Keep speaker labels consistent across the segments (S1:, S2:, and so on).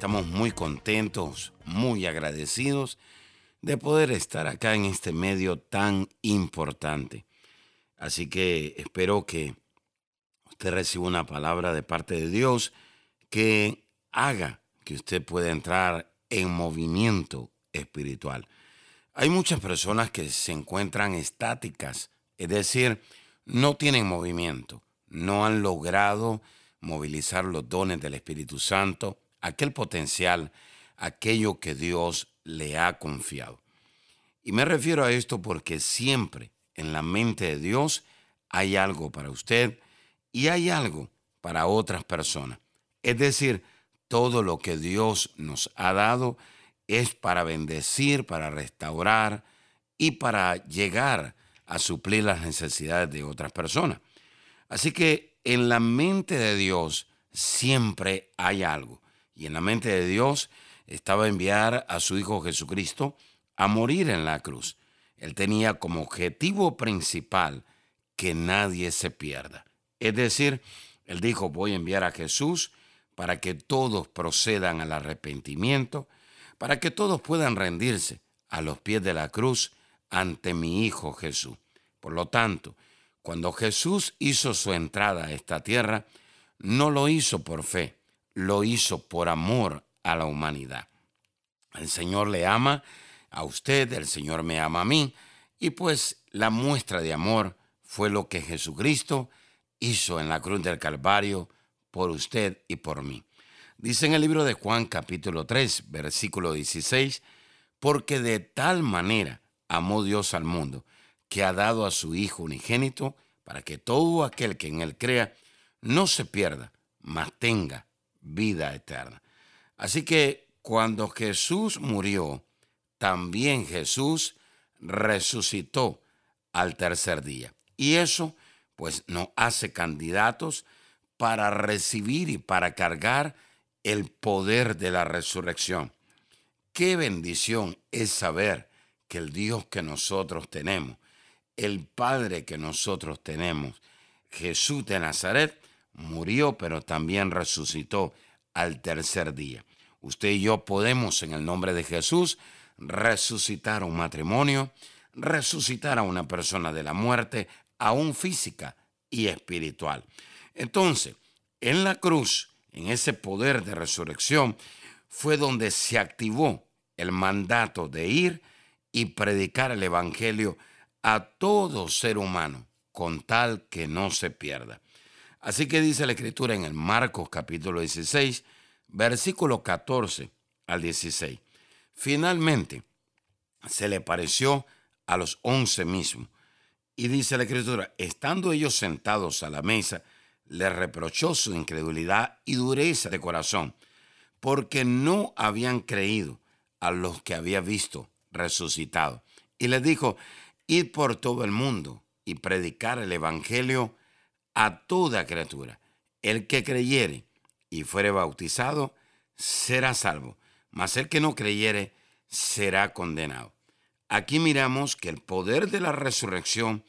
S1: Estamos muy contentos, muy agradecidos de poder estar acá en este medio tan importante. Así que espero que usted reciba una palabra de parte de Dios que haga que usted pueda entrar en movimiento espiritual. Hay muchas personas que se encuentran estáticas, es decir, no tienen movimiento, no han logrado movilizar los dones del Espíritu Santo, aquel potencial, aquello que Dios le ha confiado. Y me refiero a esto porque siempre en la mente de Dios hay algo para usted y hay algo para otras personas. Es decir, todo lo que Dios nos ha dado es para bendecir, para restaurar y para llegar a suplir las necesidades de otras personas. Así que en la mente de Dios siempre hay algo. Y en la mente de Dios estaba enviar a su Hijo Jesucristo a morir en la cruz. Él tenía como objetivo principal que nadie se pierda. Es decir, él dijo, voy a enviar a Jesús para que todos procedan al arrepentimiento, para que todos puedan rendirse a los pies de la cruz ante mi Hijo Jesús. Por lo tanto, cuando Jesús hizo su entrada a esta tierra, no lo hizo por fe, lo hizo por amor a la humanidad. El Señor le ama a usted, el Señor me ama a mí, y pues la muestra de amor fue lo que Jesucristo hizo en la cruz del Calvario por usted y por mí. Dice en el libro de Juan capítulo 3, versículo 16, porque de tal manera amó Dios al mundo, que ha dado a su Hijo unigénito, para que todo aquel que en él crea no se pierda, mas tenga vida eterna. Así que cuando Jesús murió, también Jesús resucitó al tercer día. Y eso pues nos hace candidatos para recibir y para cargar el poder de la resurrección. Qué bendición es saber que el Dios que nosotros tenemos, el Padre que nosotros tenemos, Jesús de Nazaret, murió pero también resucitó al tercer día. Usted y yo podemos en el nombre de Jesús resucitar un matrimonio, resucitar a una persona de la muerte, aún física y espiritual. Entonces, en la cruz, en ese poder de resurrección, fue donde se activó el mandato de ir y predicar el Evangelio a todo ser humano, con tal que no se pierda. Así que dice la Escritura en el Marcos capítulo 16, versículo 14 al 16. Finalmente, se le pareció a los once mismos. Y dice la Escritura, estando ellos sentados a la mesa, le reprochó su incredulidad y dureza de corazón, porque no habían creído a los que había visto resucitado. Y les dijo, id por todo el mundo y predicar el Evangelio a toda criatura. El que creyere y fuere bautizado será salvo, mas el que no creyere será condenado. Aquí miramos que el poder de la resurrección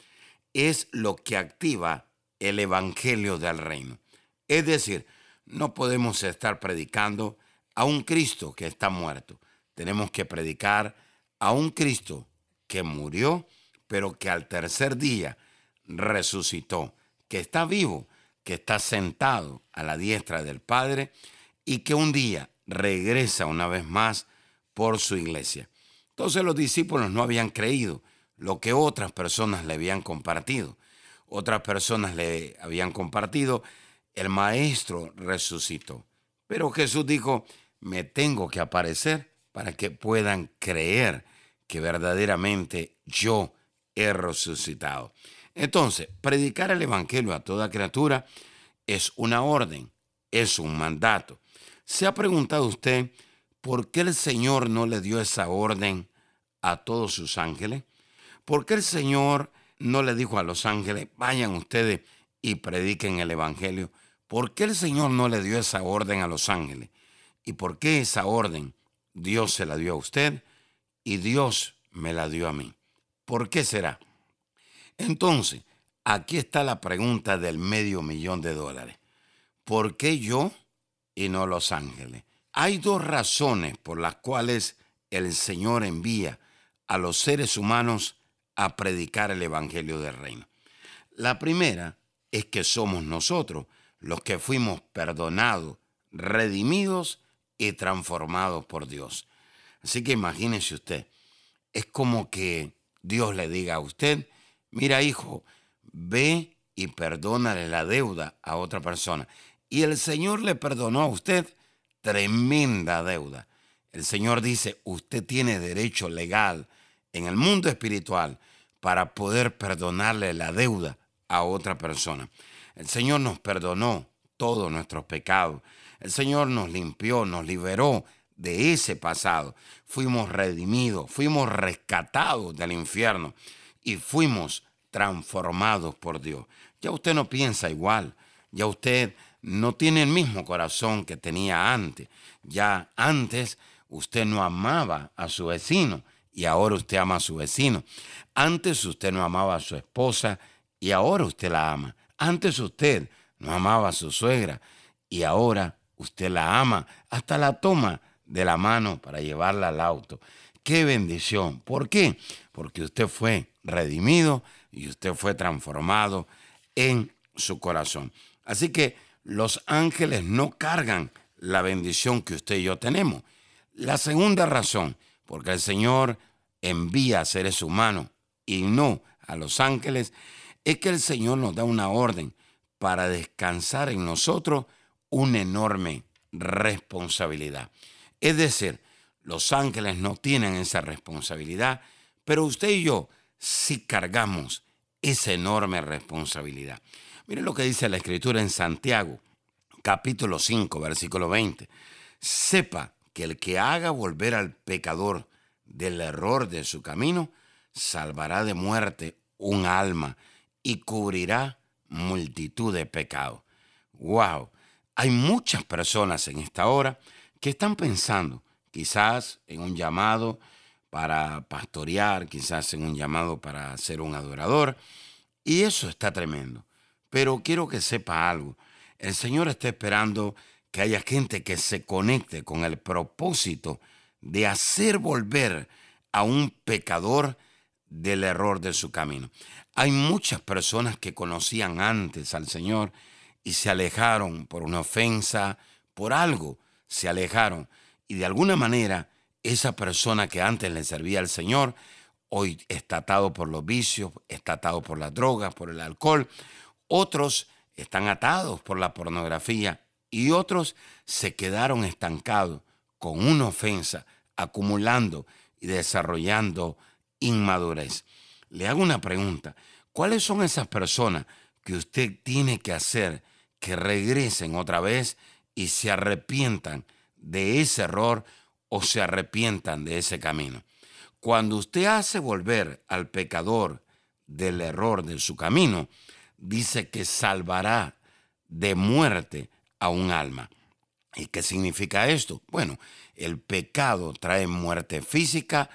S1: es lo que activa el Evangelio del Reino. Es decir, no podemos estar predicando a un Cristo que está muerto. Tenemos que predicar a un Cristo que murió, pero que al tercer día resucitó, que está vivo, que está sentado a la diestra del Padre y que un día regresa una vez más por su iglesia. Entonces los discípulos no habían creído lo que otras personas le habían compartido otras personas le habían compartido, el maestro resucitó. Pero Jesús dijo, me tengo que aparecer para que puedan creer que verdaderamente yo he resucitado. Entonces, predicar el Evangelio a toda criatura es una orden, es un mandato. ¿Se ha preguntado usted por qué el Señor no le dio esa orden a todos sus ángeles? ¿Por qué el Señor no le dijo a los ángeles, vayan ustedes y prediquen el Evangelio? ¿Por qué el Señor no le dio esa orden a los ángeles? ¿Y por qué esa orden Dios se la dio a usted y Dios me la dio a mí? ¿Por qué será? Entonces, aquí está la pregunta del medio millón de dólares. ¿Por qué yo y no los ángeles? Hay dos razones por las cuales el Señor envía a los seres humanos a predicar el Evangelio del Reino. La primera es que somos nosotros los que fuimos perdonados, redimidos y transformados por Dios. Así que imagínese usted, es como que Dios le diga a usted, mira hijo, ve y perdónale la deuda a otra persona. Y el Señor le perdonó a usted tremenda deuda. El Señor dice, usted tiene derecho legal en el mundo espiritual para poder perdonarle la deuda a otra persona. El Señor nos perdonó todos nuestros pecados. El Señor nos limpió, nos liberó de ese pasado. Fuimos redimidos, fuimos rescatados del infierno y fuimos transformados por Dios. Ya usted no piensa igual, ya usted no tiene el mismo corazón que tenía antes. Ya antes usted no amaba a su vecino y ahora usted ama a su vecino. Antes usted no amaba a su esposa y ahora usted la ama. Antes usted no amaba a su suegra y ahora usted la ama. Hasta la toma de la mano para llevarla al auto. ¡Qué bendición! ¿Por qué? Porque usted fue redimido y usted fue transformado en su corazón. Así que los ángeles no cargan la bendición que usted y yo tenemos. La segunda razón, porque el Señor envía a seres humanos y no a los ángeles, es que el Señor nos da una orden para descansar en nosotros una enorme responsabilidad. Es decir, los ángeles no tienen esa responsabilidad, pero usted y yo sí cargamos esa enorme responsabilidad. Miren lo que dice la Escritura en Santiago, capítulo 5, versículo 20. Sepa que el que haga volver al pecador del error de su camino, salvará de muerte un alma y cubrirá multitud de pecados. ¡Wow! Hay muchas personas en esta hora que están pensando quizás en un llamado para pastorear, quizás en un llamado para ser un adorador, y eso está tremendo. Pero quiero que sepa algo. El Señor está esperando que haya gente que se conecte con el propósito de hacer volver a un pecador del error de su camino. Hay muchas personas que conocían antes al Señor y se alejaron por una ofensa, por algo, se alejaron. Y de alguna manera, esa persona que antes le servía al Señor, hoy está atado por los vicios, está atado por las drogas, por el alcohol. Otros están atados por la pornografía y otros se quedaron estancados con una ofensa, acumulando y desarrollando inmadurez. Le hago una pregunta. ¿Cuáles son esas personas que usted tiene que hacer que regresen otra vez y se arrepientan de ese error o se arrepientan de ese camino? Cuando usted hace volver al pecador del error de su camino, dice que salvará de muerte a un alma. ¿Y qué significa esto? Bueno, el pecado trae muerte física,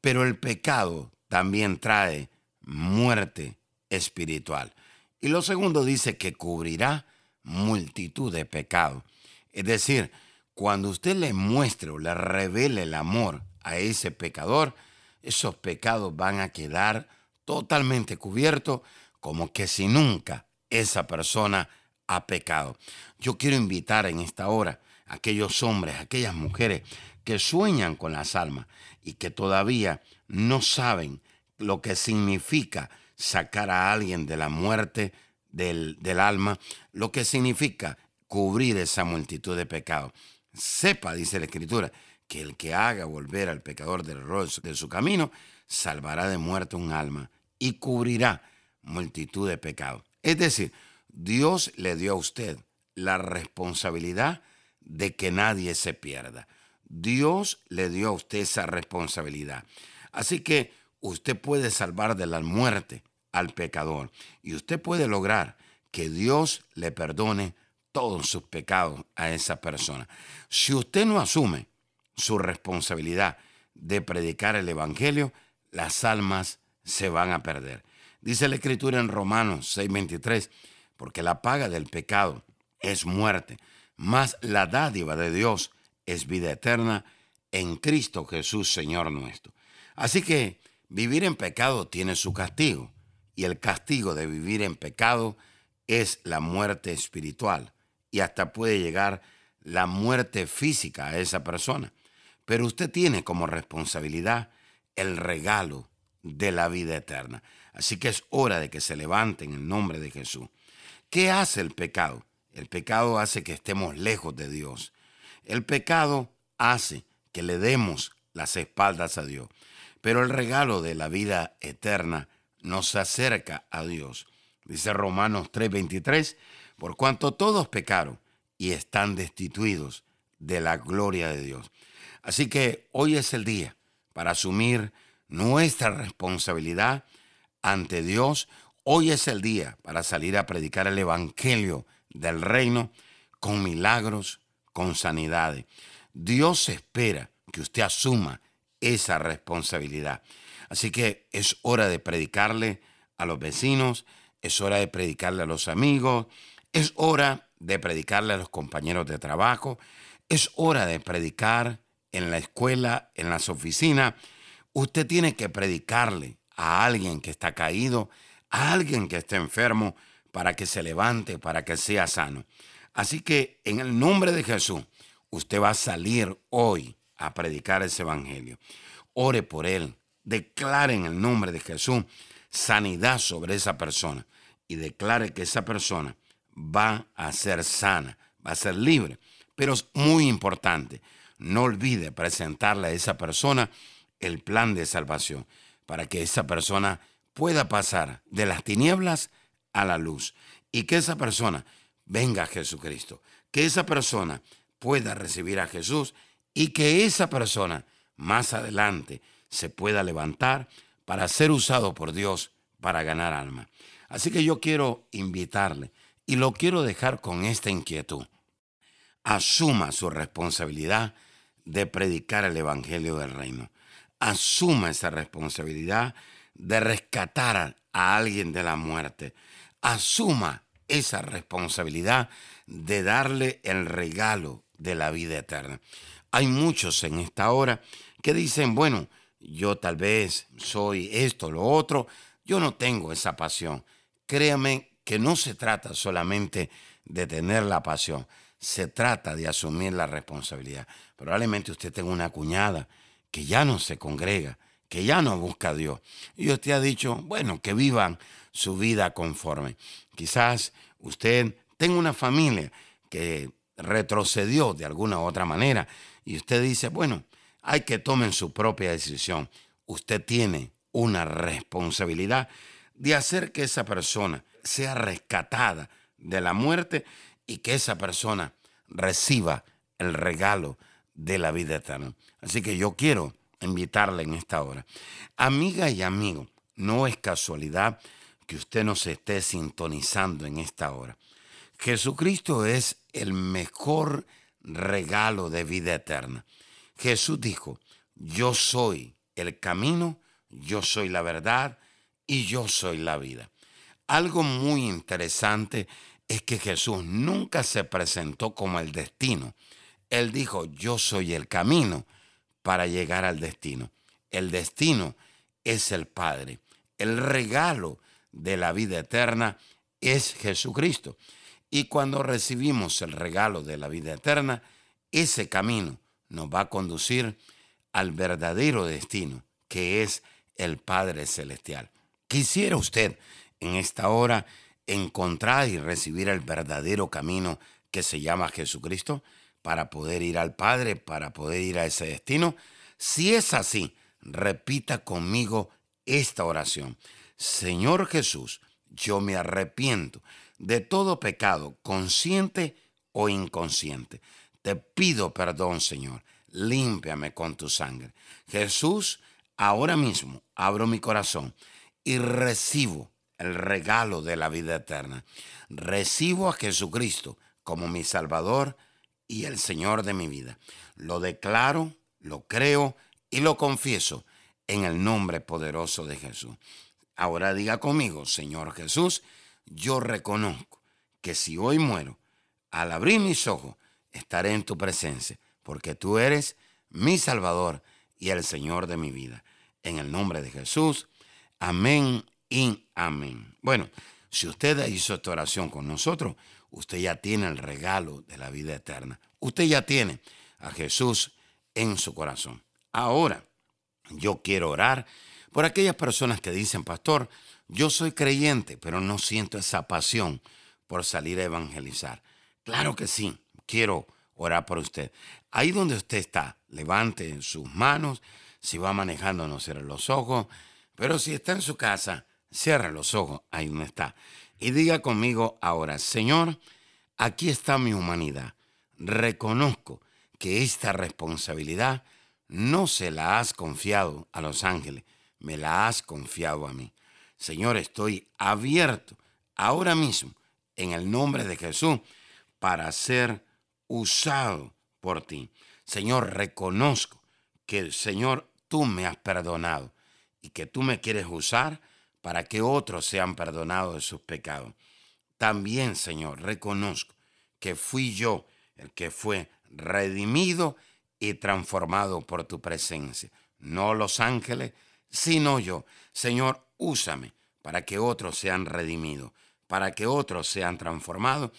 S1: pero el pecado también trae muerte espiritual. Y lo segundo dice que cubrirá multitud de pecados. Es decir, cuando usted le muestre o le revele el amor a ese pecador, esos pecados van a quedar totalmente cubiertos como que si nunca esa persona ha pecado. Yo quiero invitar en esta hora a aquellos hombres, a aquellas mujeres que sueñan con las almas y que todavía no saben lo que significa sacar a alguien de la muerte del, del alma, lo que significa cubrir esa multitud de pecados. Sepa, dice la Escritura, que el que haga volver al pecador del error de su camino, salvará de muerte un alma y cubrirá multitud de pecados. Es decir, Dios le dio a usted la responsabilidad de que nadie se pierda. Dios le dio a usted esa responsabilidad. Así que usted puede salvar de la muerte al pecador y usted puede lograr que Dios le perdone todos sus pecados a esa persona. Si usted no asume su responsabilidad de predicar el Evangelio, las almas se van a perder. Dice la Escritura en Romanos 6:23, porque la paga del pecado es muerte, mas la dádiva de Dios es vida eterna en Cristo Jesús, Señor nuestro. Así que vivir en pecado tiene su castigo, y el castigo de vivir en pecado es la muerte espiritual, y hasta puede llegar la muerte física a esa persona. Pero usted tiene como responsabilidad el regalo de la vida eterna. Así que es hora de que se levante en el nombre de Jesús. ¿Qué hace el pecado? El pecado hace que estemos lejos de Dios. El pecado hace que le demos las espaldas a Dios. Pero el regalo de la vida eterna nos acerca a Dios. Dice Romanos 3:23, por cuanto todos pecaron y están destituidos de la gloria de Dios. Así que hoy es el día para asumir nuestra responsabilidad ante Dios. Hoy es el día para salir a predicar el Evangelio del reino con milagros, con sanidades. Dios espera que usted asuma esa responsabilidad. Así que es hora de predicarle a los vecinos, es hora de predicarle a los amigos, es hora de predicarle a los compañeros de trabajo, es hora de predicar en la escuela, en las oficinas. Usted tiene que predicarle a alguien que está caído, a alguien que está enfermo, para que se levante, para que sea sano. Así que en el nombre de Jesús, usted va a salir hoy a predicar ese evangelio. Ore por él, declare en el nombre de Jesús sanidad sobre esa persona y declare que esa persona va a ser sana, va a ser libre. Pero es muy importante, no olvide presentarle a esa persona el plan de salvación para que esa persona pueda pasar de las tinieblas a la luz y que esa persona venga a Jesucristo, que esa persona pueda recibir a Jesús y que esa persona más adelante se pueda levantar para ser usado por Dios para ganar alma. Así que yo quiero invitarle y lo quiero dejar con esta inquietud. Asuma su responsabilidad de predicar el Evangelio del Reino. Asuma esa responsabilidad de rescatar a alguien de la muerte. Asuma esa responsabilidad de darle el regalo de la vida eterna. Hay muchos en esta hora que dicen, bueno, yo tal vez soy esto, lo otro, yo no tengo esa pasión. Créame que no se trata solamente de tener la pasión, se trata de asumir la responsabilidad. Probablemente usted tenga una cuñada que ya no se congrega, que ya no busca a Dios. Y usted ha dicho, bueno, que vivan su vida conforme. Quizás usted tenga una familia que retrocedió de alguna u otra manera y usted dice, bueno, hay que tomen su propia decisión. Usted tiene una responsabilidad de hacer que esa persona sea rescatada de la muerte y que esa persona reciba el regalo de la vida eterna. Así que yo quiero invitarle en esta hora. Amiga y amigo, no es casualidad que usted nos esté sintonizando en esta hora. Jesucristo es el mejor regalo de vida eterna. Jesús dijo, yo soy el camino, yo soy la verdad y yo soy la vida. Algo muy interesante es que Jesús nunca se presentó como el destino. Él dijo, yo soy el camino para llegar al destino. El destino es el Padre. El regalo de la vida eterna es Jesucristo. Y cuando recibimos el regalo de la vida eterna, ese camino nos va a conducir al verdadero destino, que es el Padre Celestial. Quisiera usted en esta hora encontrar y recibir el verdadero camino que se llama Jesucristo para poder ir al Padre, para poder ir a ese destino? Si es así, repita conmigo esta oración. Señor Jesús, yo me arrepiento de todo pecado, consciente o inconsciente. Te pido perdón, Señor. Límpiame con tu sangre. Jesús, ahora mismo abro mi corazón y recibo el regalo de la vida eterna. Recibo a Jesucristo como mi Salvador y el Señor de mi vida. Lo declaro, lo creo y lo confieso en el nombre poderoso de Jesús. Ahora diga conmigo, Señor Jesús, yo reconozco que si hoy muero, al abrir mis ojos, estaré en tu presencia, porque tú eres mi Salvador y el Señor de mi vida. En el nombre de Jesús, amén y amén. Bueno, si usted hizo esta oración con nosotros, usted ya tiene el regalo de la vida eterna. Usted ya tiene a Jesús en su corazón. Ahora, yo quiero orar por aquellas personas que dicen, pastor, yo soy creyente, pero no siento esa pasión por salir a evangelizar. Claro que sí, quiero orar por usted. Ahí donde usted está, levante sus manos. Si va manejando, no cierre los ojos. Pero si está en su casa, cierre los ojos ahí donde está. Y diga conmigo ahora, Señor, aquí está mi humanidad. Reconozco que esta responsabilidad no se la has confiado a los ángeles, me la has confiado a mí. Señor, estoy abierto ahora mismo en el nombre de Jesús para ser usado por ti. Señor, reconozco que, Señor, tú me has perdonado y que tú me quieres usar para que otros sean perdonados de sus pecados. También, Señor, reconozco que fui yo el que fue redimido y transformado por tu presencia. No los ángeles, sino yo. Señor, úsame para que otros sean redimidos, para que otros sean transformados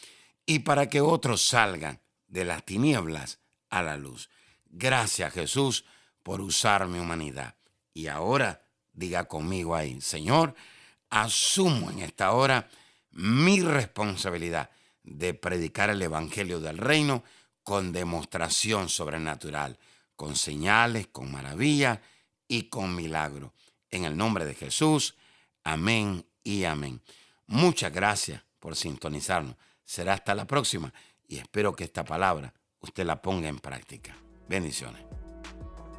S1: y para que otros salgan de las tinieblas a la luz. Gracias Jesús por usar mi humanidad. Y ahora diga conmigo ahí, Señor, asumo en esta hora mi responsabilidad de predicar el Evangelio del Reino con demostración sobrenatural, con señales, con maravillas y con milagros. En el nombre de Jesús, amén y amén. Muchas gracias por sintonizarnos. Será hasta la próxima y espero que esta palabra usted la ponga en práctica. Bendiciones.